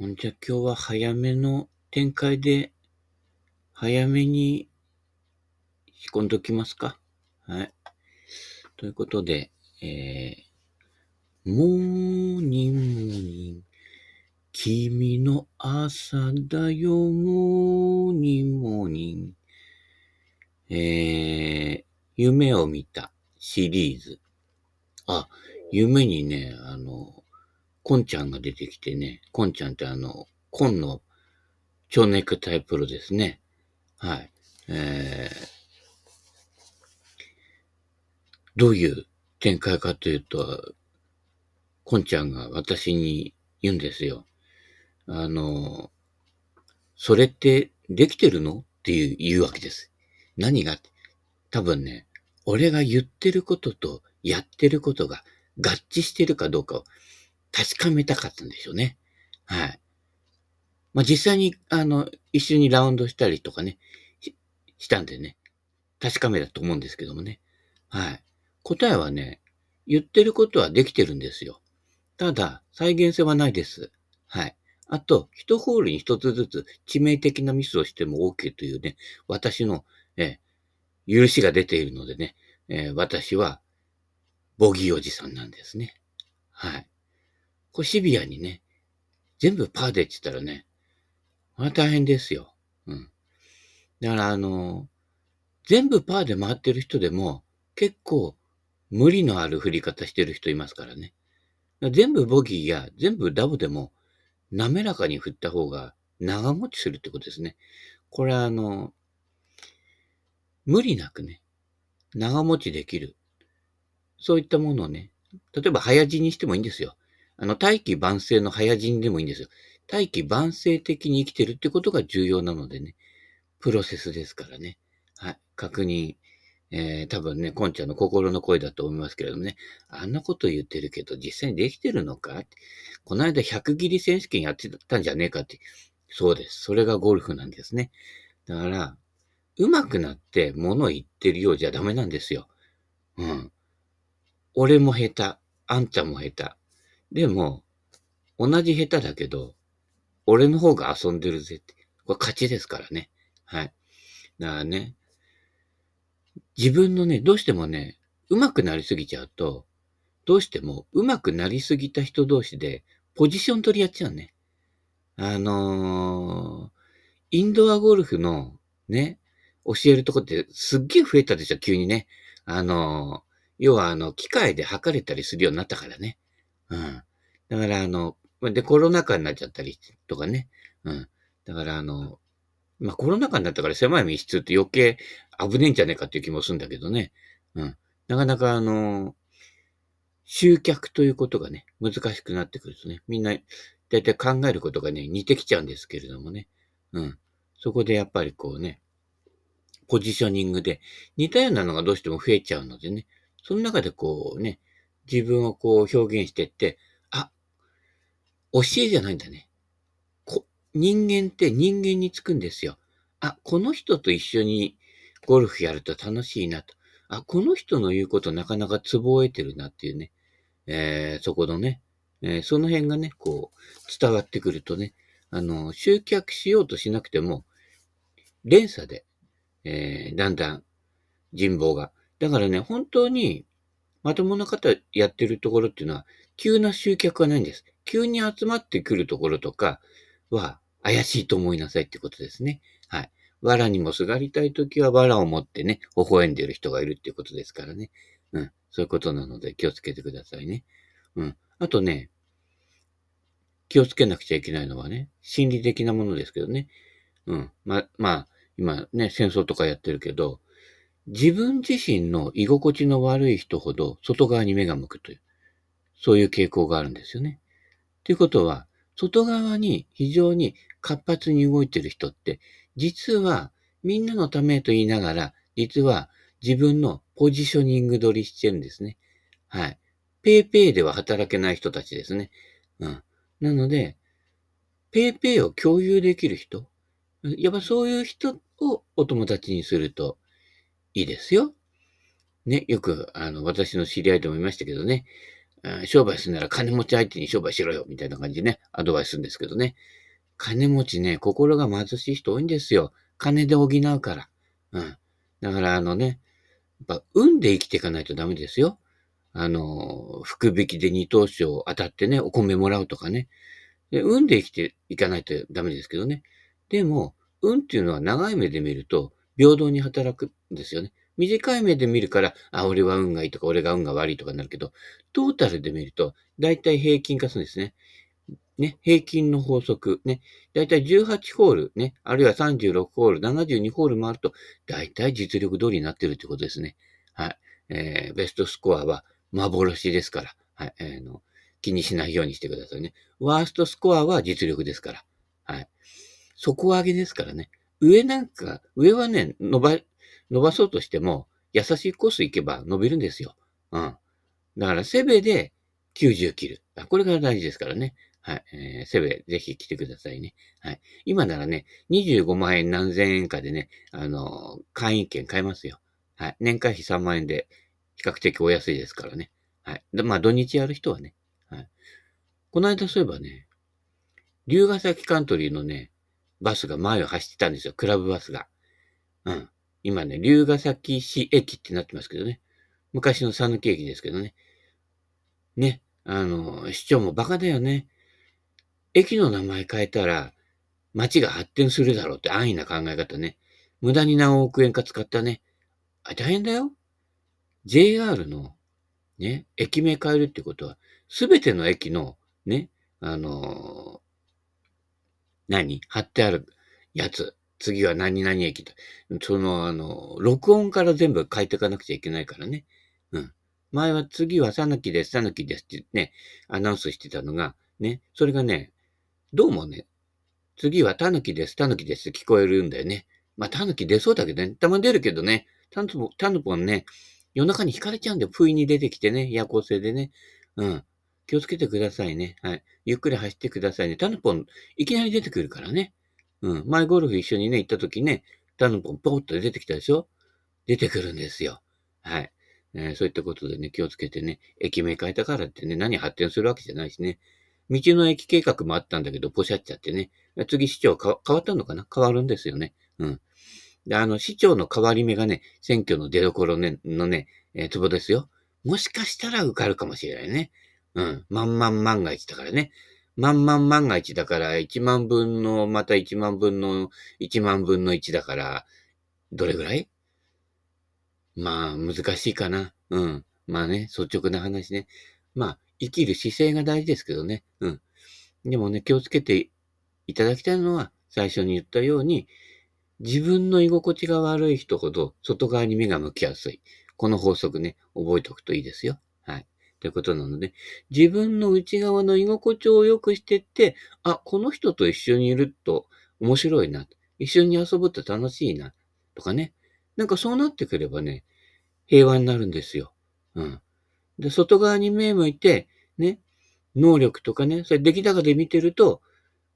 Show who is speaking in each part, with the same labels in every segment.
Speaker 1: ほんじゃ今日は早めの展開で、早めに仕込んどきますか。はい。ということで、えー、モーニングモーニング。君の朝だよ、モーニングモーニング。えー、夢を見たシリーズ。あ、夢にね、あの、コンちゃんが出てきてね、コンちゃんってあの、コンの蝶ネクタイプロですね。はい。えー、どういう展開かというと、コンちゃんが私に言うんですよ。あの、それってできてるの？っていう言うわけです。何が？多分ね、俺が言ってることとやってることが合致してるかどうかを確かめたかったんでしょうね。はい。まあ、実際に、あの、一緒にラウンドしたりとかね、したんでね、確かめだと思うんですけどもね。はい。答えはね、言ってることはできてるんですよ。ただ、再現性はないです。はい。あと、一ホールに一つずつ致命的なミスをしても OK というね、私の、え許しが出ているのでね、え、私は、ボギーおじさんなんですね。はい。これシビアにね、全部パーでって言ったらね、まあ大変ですよ。うん。だからあの、全部パーで回ってる人でも、結構無理のある振り方してる人いますからね。全部ボギーや全部ダボでも滑らかに振った方が長持ちするってことですね。これはあの、無理なくね、長持ちできる。そういったものをね、例えば早死にしてもいいんですよ。あの、大器晩成の早死にでもいいんですよ。大器晩成的に生きてるってことが重要なのでね。プロセスですからね。はい。確認。えー、多分ね、コンちゃんの心の声だと思いますけれどもね。あんなこと言ってるけど、実際にできてるのか？この間100切り選手権やってたんじゃねえかって。そうです。それがゴルフなんですね。だから、上手くなって物言ってるようじゃダメなんですよ。うん。俺も下手。あんちゃんも下手。でも、同じ下手だけど、俺の方が遊んでるぜって。これ勝ちですからね。はい。だからね、自分のね、どうしてもね、上手くなりすぎちゃうと、どうしても上手くなりすぎた人同士でポジション取りやっちゃうね。あのー、インドアゴルフのね、教えるとこってすっげえ増えたでしょ、急にね。あのー、要はあの、機械で測れたりするようになったからね。うん。だからあの、で、コロナ禍になっちゃったりとかね。うん。だからあの、まあ、コロナ禍になったから狭い密室って余計危ねえんじゃねえかっていう気もするんだけどね。うん。なかなかあの、集客ということがね、難しくなってくるとね、みんな、だいたい考えることがね、似てきちゃうんですけれどもね。うん。そこでやっぱりこうね、ポジショニングで似たようなのがどうしても増えちゃうのでね、その中でこうね、自分をこう表現してって、あ、教えじゃないんだね。こ人間って人間につくんですよ。あ、この人と一緒にゴルフやると楽しいなと。あ、この人の言うことなかなかツボを得てるなっていうね。えー、そこのね、えー、その辺がね、こう、伝わってくるとね、あの、集客しようとしなくても、連鎖で、えー、だんだん人望が。だからね、本当にまともな方やってるところっていうのは、急な集客はないんです。急に集まってくるところとかは、怪しいと思いなさいってことですね。はい。藁にもすがりたいときは藁を持ってね、微笑んでる人がいるっていうことですからね。うん。そういうことなので気をつけてくださいね。うん。あとね、気をつけなくちゃいけないのはね、心理的なものですけどね。うん。ま、まあ、今ね、戦争とかやってるけど、自分自身の居心地の悪い人ほど外側に目が向くという、そういう傾向があるんですよね。ということは、外側に非常に活発に動いている人って、実はみんなのためと言いながら、実は自分のポジショニング取りしてるんですね。はい。ペイペイでは働けない人たちですね。うん。なので、ペイペイを共有できる人、やっぱそういう人をお友達にするといいですよ。ね、よく、あの、私の知り合いでもいましたけどね、商売するなら金持ち相手に商売しろよ、みたいな感じでね、アドバイスするんですけどね。金持ちね、心が貧しい人多いんですよ。金で補うから。うん。だからあのね、やっぱ運で生きていかないとダメですよ。あの、福引きで二等賞当たってね、お米もらうとかね。で、運で生きていかないとダメですけどね。でも、運っていうのは長い目で見ると平等に働くんですよね。短い目で見るから、あ、俺は運がいいとか、俺が運が悪いとかになるけど、トータルで見ると、だいたい平均化するんですね。ね、平均の法則、ね、だいたい18ホール、ね、あるいは36ホール、72ホール回ると、だいたい実力通りになってるってことですね。はい。えー、ベストスコアは幻ですから、はい、えー、の、気にしないようにしてくださいね。ワーストスコアは実力ですから、はい。底上げですからね。上なんか、上はね、伸ば、伸ばそうとしても、優しいコース行けば伸びるんですよ。うん。だから、セベで90切る。これが大事ですからね。はい。えー、セベ、ぜひ来てくださいね。はい。今ならね、25万円何千円かでね、あのー、会員券買えますよ。はい。年会費3万円で、比較的お安いですからね。はい。でまあ、土日やる人はね。はい。この間そういえばね、龍ヶ崎カントリーのね、バスが前を走ってたんですよ。クラブバスが。うん。今ね、龍ヶ崎市駅ってなってますけどね。昔の讃岐駅ですけどね。ね。あの、市長もバカだよね。駅の名前変えたら、街が発展するだろうって安易な考え方ね。無駄に何億円か使ったね。あ、大変だよ。JR の、ね、駅名変えるってことは、すべての駅の、ね、あの何？貼ってあるやつ。次は何々駅と。その、あの、録音から全部書いていかなくちゃいけないからね。うん。前は次はさぬきです、さぬきですってね、アナウンスしてたのが、ね、それがね、どうもね、次はタヌキです、タヌキですって聞こえるんだよね。まあ、タヌキ出そうだけどね、たまに出るけどね、タヌポン、タヌポンね、夜中に惹かれちゃうんだよ。不意に出てきてね、夜行性でね。うん。気をつけてくださいね。はい。ゆっくり走ってくださいね。タヌポン、いきなり出てくるからね。うん。前ゴルフ一緒にね、行った時ね、タヌポンポーっと出てきたでしょ？出てくるんですよ。はい。えー、そういったことでね、気をつけてね、駅名変えたからってね、何発展するわけじゃないしね。道の駅計画もあったんだけど、ポシャっちゃってね。次市長変わったのかな？変わるんですよね。うん。で、あの、市長の変わり目がね、選挙の出所ね、のね、えー、ツボですよ。もしかしたら受かるかもしれないね。うん。万万万が一だからね。万万万が一だから、1万分の、また1万分の、1万分の1だから、どれぐらい？まあ、難しいかな。うん。まあね、率直な話ね。まあ、生きる姿勢が大事ですけどね。うん。でもね、気をつけていただきたいのは、最初に言ったように、自分の居心地が悪い人ほど外側に目が向きやすい。この法則ね、覚えておくといいですよ。はい。ということなので、自分の内側の居心地を良くしてって、あ、この人と一緒にいると面白いな。一緒に遊ぶと楽しいな。とかね。なんかそうなってくればね、平和になるんですよ。うん。で、外側に目向いて、ね、能力とかね、それ出来高で見てると、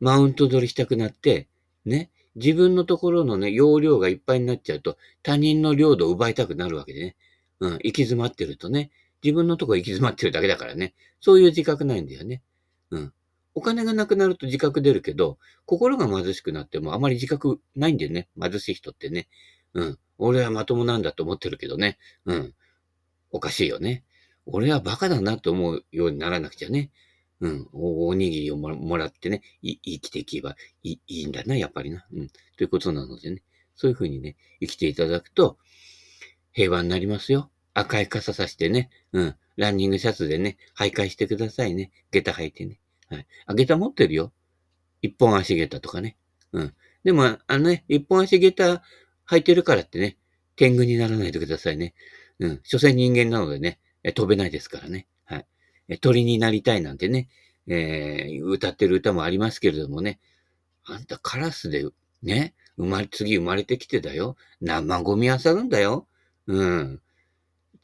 Speaker 1: マウント取りしたくなって、ね、自分のところのね、容量がいっぱいになっちゃうと、他人の領土を奪いたくなるわけでね。うん、行き詰まってるとね、自分のとこ行き詰まってるだけだからね、そういう自覚ないんだよね。うん。お金がなくなると自覚出るけど、心が貧しくなってもあまり自覚ないんだよね。貧しい人ってね。うん。俺はまともなんだと思ってるけどね。うん。おかしいよね。俺はバカだなと思うようにならなくちゃね。うん。おおにぎりをもらってね、生きていけばいいんだな、やっぱりな。うん。ということなのでね。そういうふうにね、生きていただくと、平和になりますよ。赤い傘さしてね。うん。ランニングシャツでね、徘徊してくださいね。下駄履いてね。はい。あ、下駄持ってるよ。一本足下駄とかね。うん。でも、あのね、一本足下駄履いてるからってね、天狗にならないでくださいね。うん。所詮人間なのでね、飛べないですからね。はい。鳥になりたいなんてね、えー、歌ってる歌もありますけれどもね。あんたカラスで、ね、生まれ、次生まれてきてだよ。生ゴミ漁るんだよ。うん。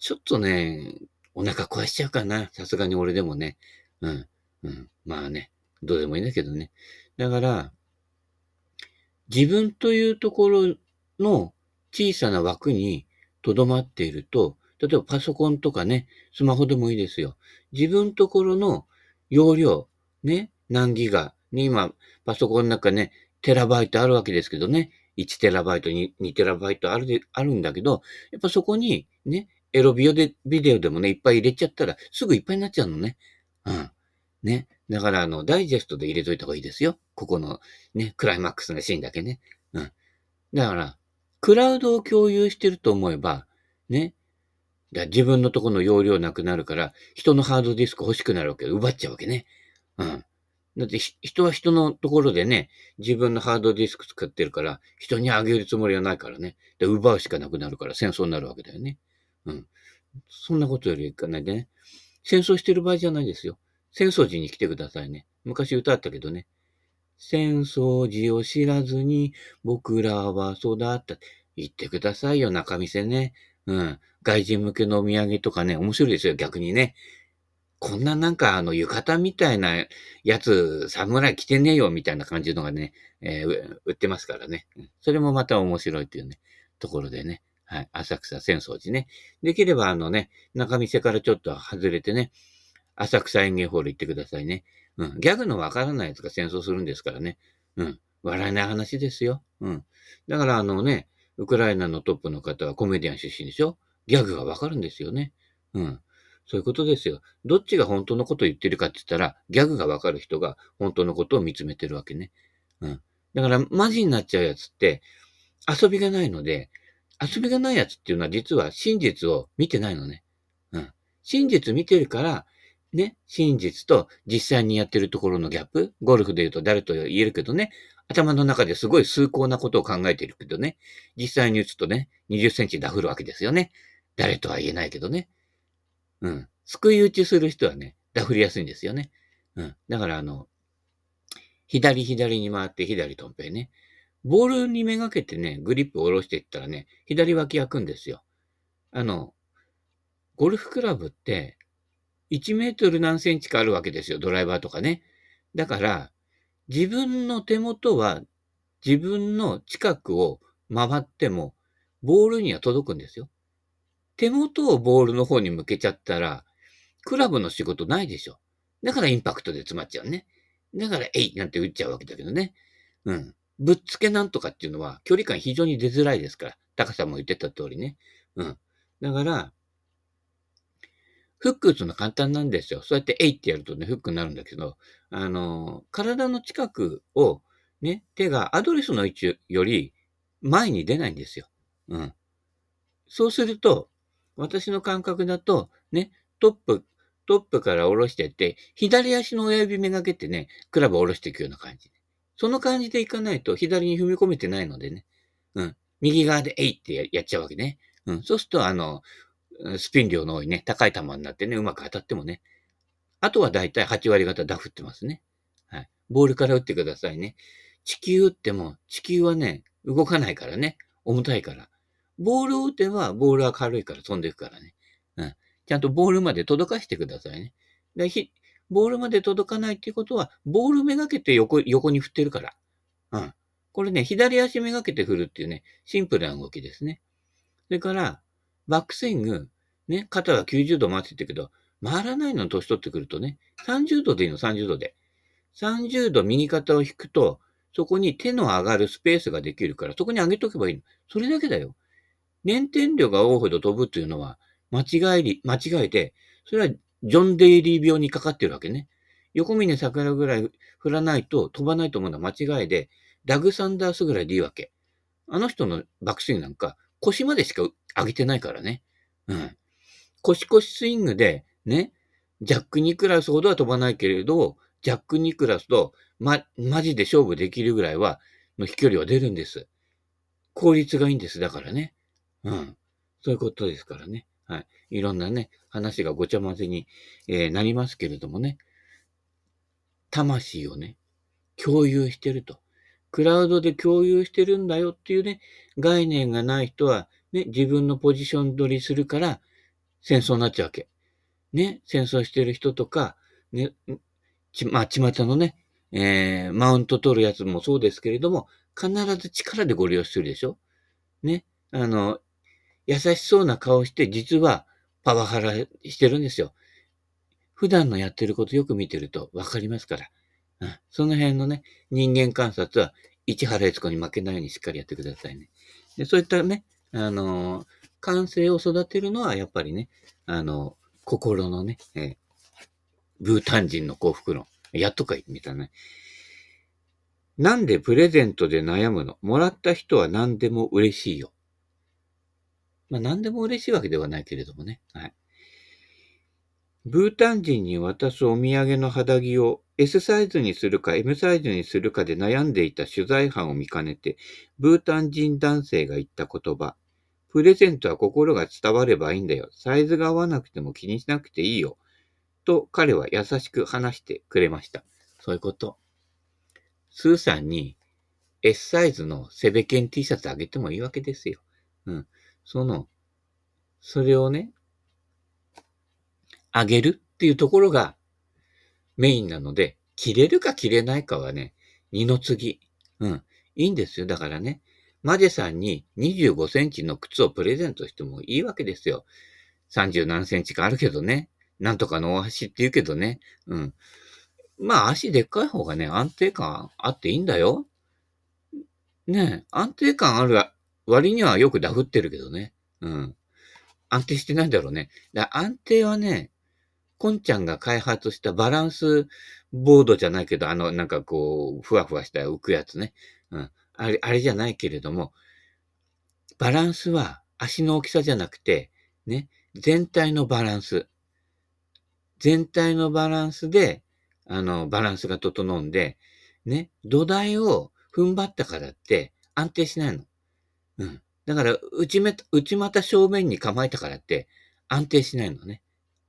Speaker 1: ちょっとね、お腹壊しちゃうかな。さすがに俺でもね。うん。うん。まあね、どうでもいいんだけどね。だから、自分というところの小さな枠に留まっていると、例えばパソコンとかね、スマホでもいいですよ。自分ところの容量、ね、何ギガ、ね、今、パソコンの中ね、テラバイトあるわけですけどね、1テラバイト、2, テラバイトある、あるんだけど、やっぱそこにね、エロビオで、ビデオでもね、いっぱい入れちゃったら、すぐいっぱいになっちゃうのね。うん。ね。だから、あの、ダイジェストで入れといた方がいいですよ。ここの、ね、クライマックスのシーンだけね。うん。だから、クラウドを共有してると思えば、ね。だ自分のとこの容量なくなるから、人のハードディスク欲しくなるわけ。奪っちゃうわけね。うん。だって人は人のところでね、自分のハードディスク使ってるから、人にあげるつもりはないからね。で、奪うしかなくなるから戦争になるわけだよね。うん。そんなことよりいかないでね。戦争してる場合じゃないですよ。戦争時に来てくださいね。昔歌ったけどね。戦争時を知らずに僕らは育った。言ってくださいよ、中見せね。うん。外人向けのお土産とかね、面白いですよ、逆にね。こんななんかあの浴衣みたいなやつ、侍着てねえよみたいな感じのがね、えー、売ってますからね。それもまた面白いっていうね、ところでね。はい。浅草浅草寺ね。できればあのね、中店からちょっと外れてね、浅草園芸ホール行ってくださいね。うん。ギャグのわからないやつが戦争するんですからね。うん。笑えない話ですよ。うん。だからあのね、ウクライナのトップの方はコメディアン出身でしょ？ギャグがわかるんですよね。うん。そういうことですよ。どっちが本当のことを言ってるかって言ったら、ギャグがわかる人が本当のことを見つめてるわけね。うん。だから、マジになっちゃうやつって、遊びがないので、遊びがないやつっていうのは実は真実を見てないのね。うん。真実見てるから、ね、真実と実際にやってるところのギャップ、ゴルフで言うと誰と言えるけどね、頭の中ですごい崇高なことを考えてるけどね、実際に打つとね、20センチダフるわけですよね。誰とは言えないけどね。うん。救い打ちする人はね、ダフりやすいんですよね。うん。だからあの、左左に回って左とんぺいね。ボールにめがけてね、グリップを下ろしていったらね、左脇開くんですよ。あの、ゴルフクラブって、1メートル何センチかあるわけですよ、ドライバーとかね。だから、自分の手元は自分の近くを回っても、ボールには届くんですよ。手元をボールの方に向けちゃったら、クラブの仕事ないでしょ。だからインパクトで詰まっちゃうね。だから、えいなんて打っちゃうわけだけどね。うん。ぶっつけなんとかっていうのは距離感非常に出づらいですから。高さも言ってた通りね。うん。だから、フック打つの簡単なんですよ。そうやってえいってやるとね、フックになるんだけど、あの、体の近くをね、手がアドレスの位置より前に出ないんですよ。うん。そうすると、私の感覚だと、ね、トップ、トップから下ろしてって、左足の親指めがけてね、クラブを下ろしていくような感じ。その感じでいかないと、左に踏み込めてないのでね。うん。右側でえいってやっちゃうわけね。うん。そうすると、あの、スピン量の多いね、高い球になってね、うまく当たってもね。あとはだいたい8割方ダフってますね。はい。ボールから打ってくださいね。地球打っても、地球はね、動かないからね。重たいから。ボールを打てば、ボールは軽いから飛んでいくからね。うん。ちゃんとボールまで届かしてくださいね。でひボールまで届かないっていうことは、ボールめがけて横、横に振ってるから。うん。これね、左足めがけて振るっていうね、シンプルな動きですね。それから、バックスイング、ね、肩は90度回ってたけど、回らないの年取ってくるとね、30度でいいの、30度で。30度右肩を引くと、そこに手の上がるスペースができるから、そこに上げとけばいいの。それだけだよ。粘点量が多いほど飛ぶっていうのは、間違いり、間違えて、それはジョン・デイリー病にかかってるわけね。横峰桜ぐらい振らないと飛ばないと思うのは間違いで、ダグ・サンダースぐらいでいいわけ。あの人のバックスイングなんか腰までしか上げてないからね。うん。腰腰スイングで、ね、ジャック・ニクラスほどは飛ばないけれど、ジャック・ニクラスと、ま、マジで勝負できるぐらいは、の飛距離は出るんです。効率がいいんです。だからね。うん。そういうことですからね。はい。いろんなね、話がごちゃ混ぜに、えー、なりますけれどもね。魂をね、共有してると。クラウドで共有してるんだよっていうね、概念がない人は、ね、自分のポジション取りするから、戦争になっちゃうわけ。ね、戦争してる人とか、ね、ち、まあ、巷のね、えー、マウント取るやつもそうですけれども、必ず力でご利用するでしょね。あの、優しそうな顔して、実はパワハラしてるんですよ。普段のやってることよく見てるとわかりますから。うん、その辺のね、人間観察は、市原悦子に負けないようにしっかりやってくださいね。でそういったね、あのー、感性を育てるのは、やっぱりね、あのー、心のね、えー、ブータン人の幸福論。やっとかい、みたいなね。なんでプレゼントで悩むの？もらった人は何でも嬉しいよ。まあ何でも嬉しいわけではないけれどもね。はい。ブータン人に渡すお土産の肌着を S サイズにするか M サイズにするかで悩んでいた取材班を見かねて、ブータン人男性が言った言葉。プレゼントは心が伝わればいいんだよ。サイズが合わなくても気にしなくていいよ。と彼は優しく話してくれました。そういうこと。スーさんに S サイズのセベケン T シャツあげてもいいわけですよ。うん。その、それをね、あげるっていうところがメインなので、着れるか着れないかはね、二の次。うん。いいんですよ。だからね、マジェさんに25センチの靴をプレゼントしてもいいわけですよ。30何センチかあるけどね。なんとかの大橋って言うけどね。うん。まあ足でっかい方がね、安定感あっていいんだよ。ねえ、安定感ある割にはよくダフってるけどね。うん。安定してないだろうね。だ安定はね、こんちゃんが開発したバランスボードじゃないけど、あの、なんかこう、ふわふわした浮くやつね。うん。あれ、あれじゃないけれども、バランスは足の大きさじゃなくて、ね、全体のバランス。全体のバランスで、あの、バランスが整うんで、ね、土台を踏ん張ったからって安定しないの。だから、内め、内股正面に構えたからって安定しないのね。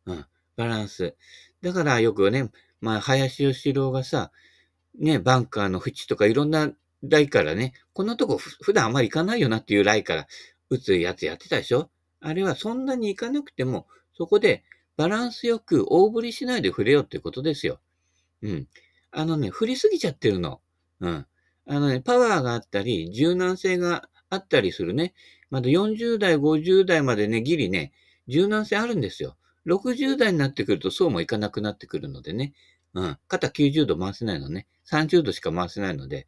Speaker 1: うん。バランス。だからよくね、まあ、林義郎がさ、ね、バンカーの縁とかいろんな台からね、こんなとこ普段あんまり行かないよなっていうライから打つやつやってたでしょ？あれはそんなに行かなくても、そこでバランスよく大振りしないで振れよってことですよ。うん。あのね、振りすぎちゃってるの。うん。あのね、パワーがあったり、柔軟性があったりするね。まだ40代、50代までね、ギリね、柔軟性あるんですよ。60代になってくるとそうもいかなくなってくるのでね。うん。肩90度回せないのね。30度しか回せないので。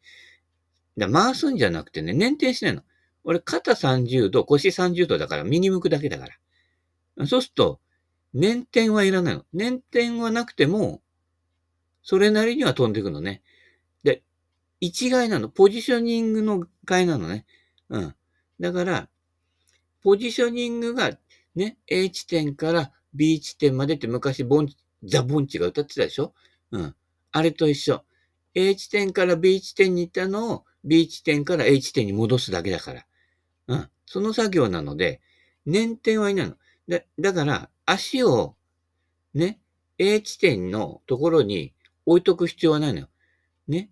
Speaker 1: だ回すんじゃなくてね、捻転しないの。俺、肩30度、腰30度だから右向くだけだから。そうすると、捻転はいらないの。捻転はなくても、それなりには飛んでいくのね。で、一概なの。ポジショニングの概なのね。うん。だから、ポジショニングがね、A 地点から B 地点までって昔、ボン、ザ・ボンチが歌ってたでしょ？うん。あれと一緒。A 地点から B 地点に行ったのを B 地点から A 地点に戻すだけだから。うん。その作業なので、捻転はいないの。だ、だから、足を、ね、A 地点のところに置いとく必要はないのよ。ね。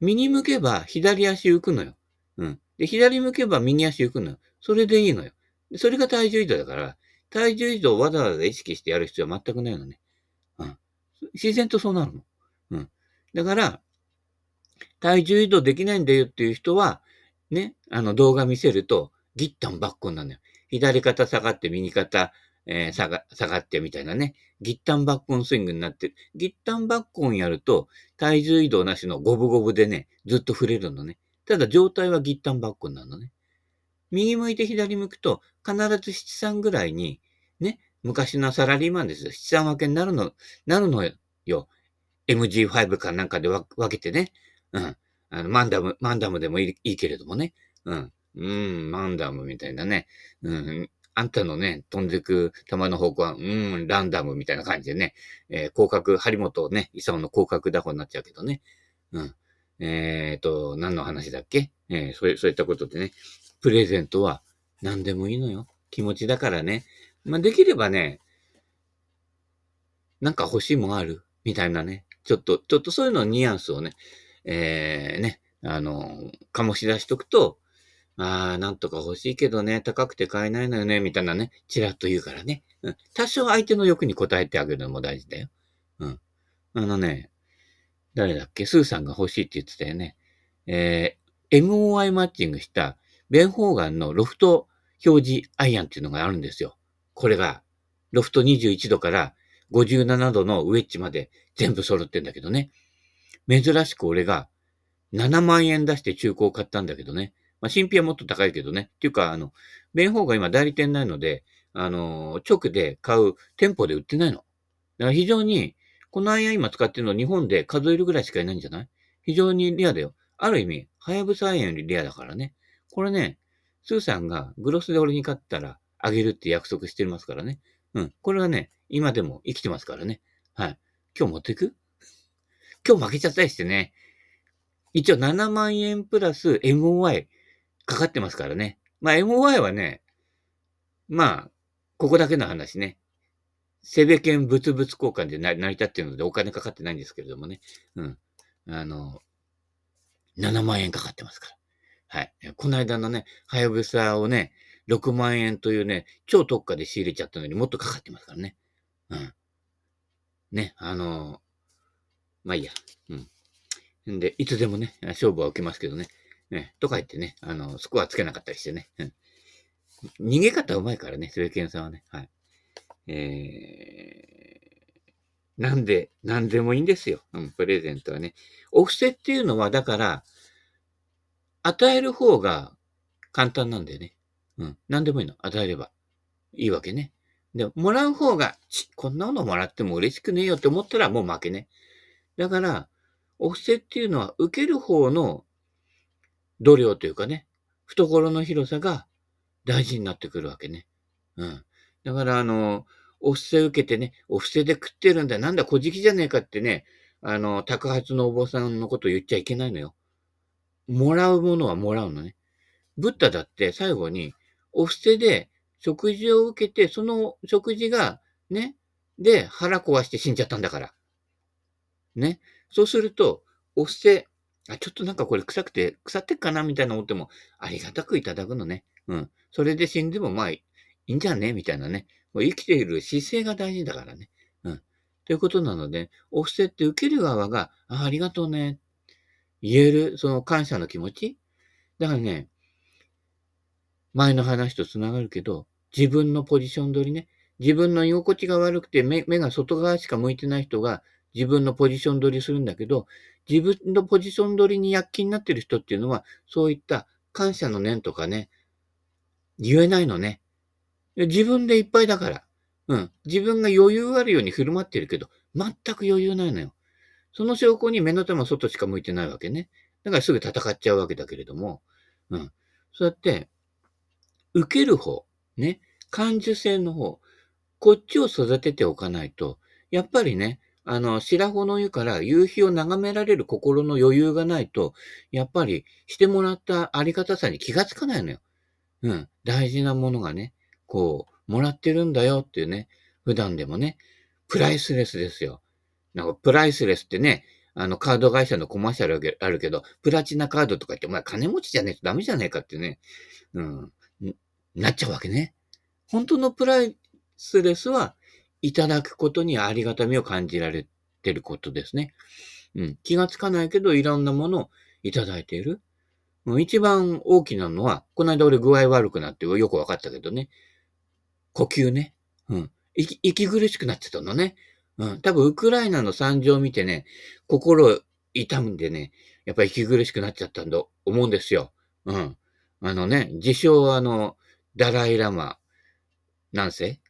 Speaker 1: 右向けば左足浮くのよ。うん。で、左向けば右足浮くのよ。それでいいのよ。それが体重移動だから、体重移動をわざわざ意識してやる必要は全くないのね。うん。自然とそうなるの。うん。だから、体重移動できないんだよっていう人は、ね、あの動画見せると、ギッタンバッコンなのよ。左肩下がって右肩、えー、下が、下がってみたいなね。ギッタンバッコンスイングになってる。ギッタンバッコンやると、体重移動なしのゴブゴブでね、ずっと触れるのね。ただ状態はギッタンバッコンなのね。右向いて左向くと、必ず七三ぐらいに、ね、昔のサラリーマンですよ。七三分けになるの、なるのよ。MG5 かなんかで分けてね。うん。あの、マンダム、マンダムでもいいけれどもね。うん。うん、マンダムみたいなね。うん。あんたのね、飛んでく球の方向は、うん、ランダムみたいな感じでね。えー、広角、張本ね、イサオの広角打法になっちゃうけどね。うん。えっ、ー、と、何の話だっけ？えー、そうそういったことでね。プレゼントは何でもいいのよ。気持ちだからね。まあ、できればね、なんか欲しいもんある？みたいなね。ちょっと、ちょっとそういうのニュアンスをね、えー、ね、あの、醸し出しとくと、ああ、なんとか欲しいけどね、高くて買えないのよね、みたいなね、ちらっと言うからね。うん。多少相手の欲に応えてあげるのも大事だよ。うん。あのね、誰だっけ？スーさんが欲しいって言ってたよね。えー、MOI マッチングしたベンホーガンのロフト表示アイアンっていうのがあるんですよ。これが、ロフト21度から57度のウェッジまで全部揃ってんだけどね。珍しく俺が7万円出して中古を買ったんだけどね。まあ、新品はもっと高いけどね。っていうか、あの、弁法が今代理店ないので、あの、直で買う店舗で売ってないの。だから非常に、このアイアン今使ってるの日本で数えるぐらいしかいないんじゃない？非常にレアだよ。ある意味、ハヤブサアイアンよりレアだからね。これね、スーさんがグロスで俺に買ったらあげるって約束してますからね。うん。これはね、今でも生きてますからね。はい。今日持っていく？今日負けちゃったりしてね。一応7万円プラス MOI かかってますからね。まあ MOI はね、まあ、ここだけの話ね。セベケン物々交換で成り立ってるのでお金かかってないんですけれどもね。うん。あの、7万円かかってますから。はい。この間のね、はやぶさをね、6万円というね、超特価で仕入れちゃったのにもっとかかってますからね。うん。ね、あのまあいいや。うん。んで、いつでもね、勝負は受けますけどね。ね、とか言ってね、あの、スコアつけなかったりしてね。うん。逃げ方うまいからね、スウェケンさんはね。はい。えー、なんで、なんでもいいんですよ。うん、プレゼントはね。お布施っていうのは、だから、与える方が簡単なんだよね。うん。なんでもいいの。与えれば。いいわけね。で、もらう方が、ち、こんなものもらっても嬉しくねえよって思ったらもう負けね。だから、お布施っていうのは受ける方の度量というかね、懐の広さが大事になってくるわけね。うん。だから、あの、お布施受けてね、お布施で食ってるんだ、なんだ、小じきじゃねえかってね、あの、宅発のお坊さんのこと言っちゃいけないのよ。もらうものはもらうのね。ブッダだって最後に、お布施で食事を受けて、その食事が、ね、で腹壊して死んじゃったんだから。ね。そうすると、お布施、あ、ちょっとなんかこれ臭くて、腐ってっかなみたいな思っても、ありがたくいただくのね。うん。それで死んでもまあいいんじゃね？みたいなね。もう生きている姿勢が大事だからね。うん。ということなので、お布施って受ける側が、あありがとうね。言える、その感謝の気持ち？だからね、前の話と繋がるけど、自分のポジション取りね。自分の居心地が悪くて目目が外側しか向いてない人が自分のポジション取りするんだけど、自分のポジション取りに躍起になってる人っていうのは、そういった感謝の念とかね、言えないのね。自分でいっぱいだから。うん。自分が余裕あるように振る舞ってるけど、全く余裕ないのよ。その証拠に目の玉外しか向いてないわけね。だからすぐ戦っちゃうわけだけれども、うん。そうやって、受ける方、ね、感受性の方、こっちを育てておかないと、やっぱりね、あの、白穂の湯から夕日を眺められる心の余裕がないと、やっぱりしてもらったありがたさに気がつかないのよ。うん。大事なものがね、こう、もらってるんだよっていうね、普段でもね、プライスレスですよ。なんか、プライスレスってね、あの、カード会社のコマーシャルあるけど、プラチナカードとか言って、お前金持ちじゃねえとダメじゃねえかってね、うん、なっちゃうわけね。本当のプライスレスは、いただくことにありがたみを感じられてることですね。うん。気がつかないけど、いろんなものをいただいている。もう一番大きなのは、この間俺具合悪くなってよくわかったけどね。呼吸ね。うん。息、息苦しくなってたのね。うん。多分、ウクライナの惨状を見てね、心痛むんでね、やっぱり息苦しくなっちゃったんだと、思うんですよ。うん。あのね、自称はあの、ダライラマ、何世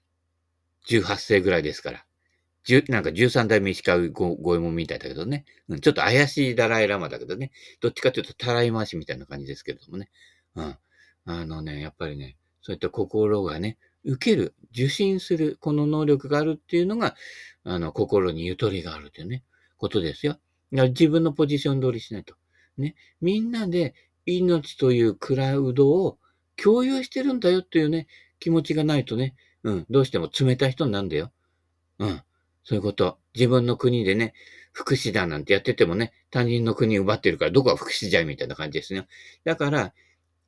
Speaker 1: ?18 世ぐらいですから。なんか13代目石川五右衛門みたいだけどね、うん。ちょっと怪しいダライラマだけどね。どっちかというとたらい回しみたいな感じですけれどもね。うん。あのね、やっぱりね、そういった心がね、受ける、受信する、この能力があるっていうのが、あの、心にゆとりがあるというね、ことですよ。自分のポジション通りしないと。ね。みんなで命というクラウドを共有してるんだよっていうね、気持ちがないとね、うん、どうしても冷たい人になるんだよ。うん、そういうこと。自分の国でね、福祉だなんてやっててもね、他人の国奪ってるからどこが福祉じゃいみたいな感じですね。だから、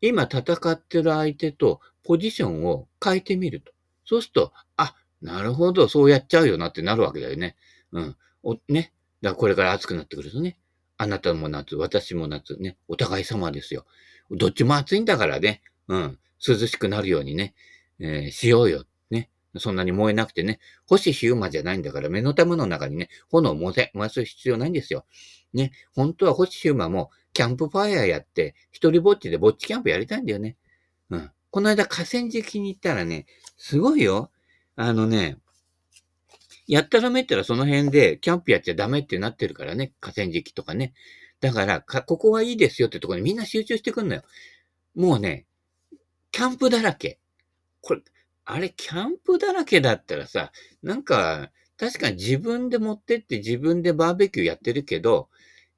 Speaker 1: 今戦ってる相手とポジションを変えてみると。そうすると、あ、なるほど、そうやっちゃうよなってなるわけだよね。うん。お、ね。だからこれから暑くなってくるとね。あなたも夏、私も夏ね。お互い様ですよ。どっちも暑いんだからね。うん。涼しくなるようにね、えー、しようよ。そんなに燃えなくてね、星ヒューマじゃないんだから、目の玉の中にね、炎を燃やす必要ないんですよ。ね、本当は星ヒューマも、キャンプファイヤーやって、一人ぼっちでぼっちキャンプやりたいんだよね。うん。この間河川敷に行ったらね、すごいよ。あのね、やったらめったらその辺でキャンプやっちゃダメってなってるからね、河川敷とかね。だからか、ここはいいですよってとこにみんな集中してくんのよ。もうね、キャンプだらけ。これ、あれ、キャンプだらけだったらさ、なんか、確かに自分で持ってって自分でバーベキューやってるけど、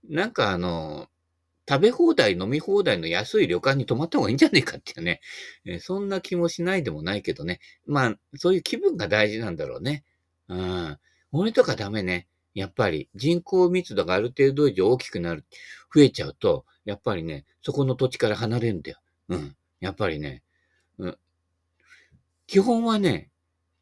Speaker 1: なんかあの、食べ放題、飲み放題の安い旅館に泊まった方がいいんじゃねえかっていうね。えそんな気もしないでもないけどね。まあ、そういう気分が大事なんだろうね。うん。俺とかダメね。やっぱり人口密度がある程度以上大きくなる、増えちゃうと、やっぱりね、そこの土地から離れるんだよ。うん。やっぱりね、うん。基本はね、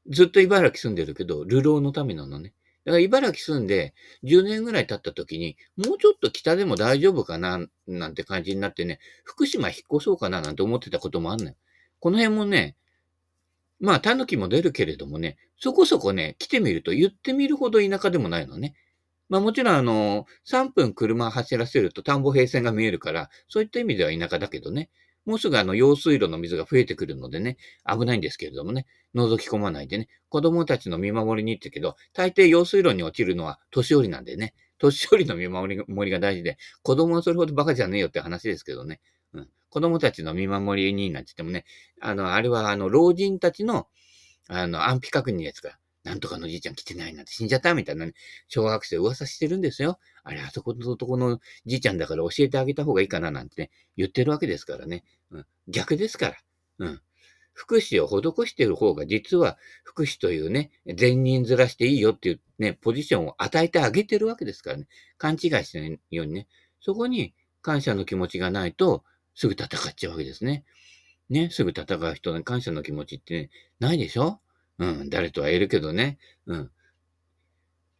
Speaker 1: ずっと茨城住んでるけど、流浪のためなのね。だから茨城住んで10年ぐらい経った時に、もうちょっと北でも大丈夫かな、なんて感じになってね、福島引っ越そうかななんて思ってたこともあんのよ。この辺もね、まあ、狸も出るけれどもね、そこそこね、来てみると言ってみるほど田舎でもないのね。まあもちろんあの、3分車走らせると田んぼ平線が見えるから、そういった意味では田舎だけどね。もうすぐあの、用水路の水が増えてくるのでね、危ないんですけれどもね、覗き込まないでね、子供たちの見守りに行ってけど、大抵用水路に落ちるのは年寄りなんでね、年寄りの見守りが大事で、子供はそれほどバカじゃねえよって話ですけどね。うん。子供たちの見守りになんて言ってもね、あの、あれはあの、老人たちの、あの、安否確認ですから、なんとかのじいちゃん来てないなんて死んじゃったみたいなね、小学生噂してるんですよ。あれ、あそこのとこのじいちゃんだから教えてあげた方がいいかななんてね、言ってるわけですからね。うん、逆ですから。うん。福祉を施している方が実は福祉というね、善人ずらしていいよっていうね、ポジションを与えてあげてるわけですからね。勘違いしないようにね。そこに感謝の気持ちがないと、すぐ戦っちゃうわけですね。ね、すぐ戦う人に感謝の気持ちってね、ないでしょ？うん、誰とは言えるけどね。うん。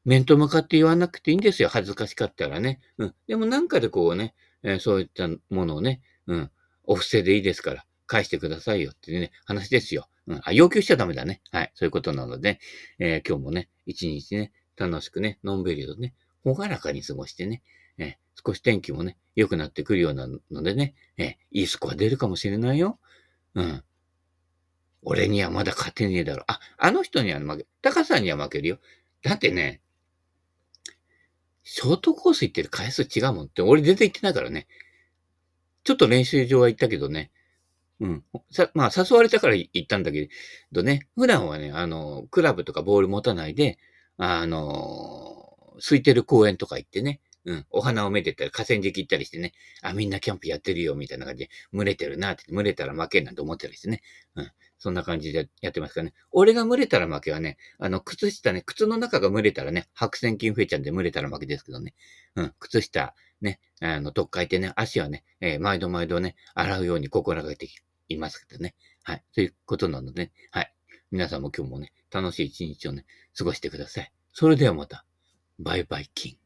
Speaker 1: 面と向かって言わなくていいんですよ。恥ずかしかったらね。うん。でもなんかでこうね、えー、そういったものをね、うん。お布施でいいですから、返してくださいよっていうね、話ですよ。うん。あ、要求しちゃダメだね。はい。そういうことなので、えー、今日もね、一日ね、楽しくね、のんびりとね、ほがらかに過ごしてね、えー、少し天気もね、良くなってくるようなのでね、えー、いいスコア出るかもしれないよ。うん。俺にはまだ勝てねえだろ。あ、あの人には負け、高さんには負けるよ。だってね、ショートコース行ってる回数違うもんって、俺全然行ってないからね。ちょっと練習場は行ったけどね。うん。さ、まあ、誘われたから行ったんだけどね、普段はね、あの、クラブとかボール持たないで、あの、空いてる公園とか行ってね、うん。お花をめでたり、河川敷行ったりしてね、あ、みんなキャンプやってるよ、みたいな感じで、群れてるなって、群れたら負けんなんて思ってたりしてね。うん。そんな感じでやってますからね。俺が群れたら負けはね、あの、靴下ね、靴の中が群れたらね、白線筋増えちゃうんで群れたら負けですけどね。うん。靴下、ね、あの、とっかいてね、足はね、えー、毎度毎度ね、洗うように心がけていますけどね。はい。そういうことなので、ね、はい。皆さんも今日もね、楽しい一日をね、過ごしてください。それではまた、バイバイキン。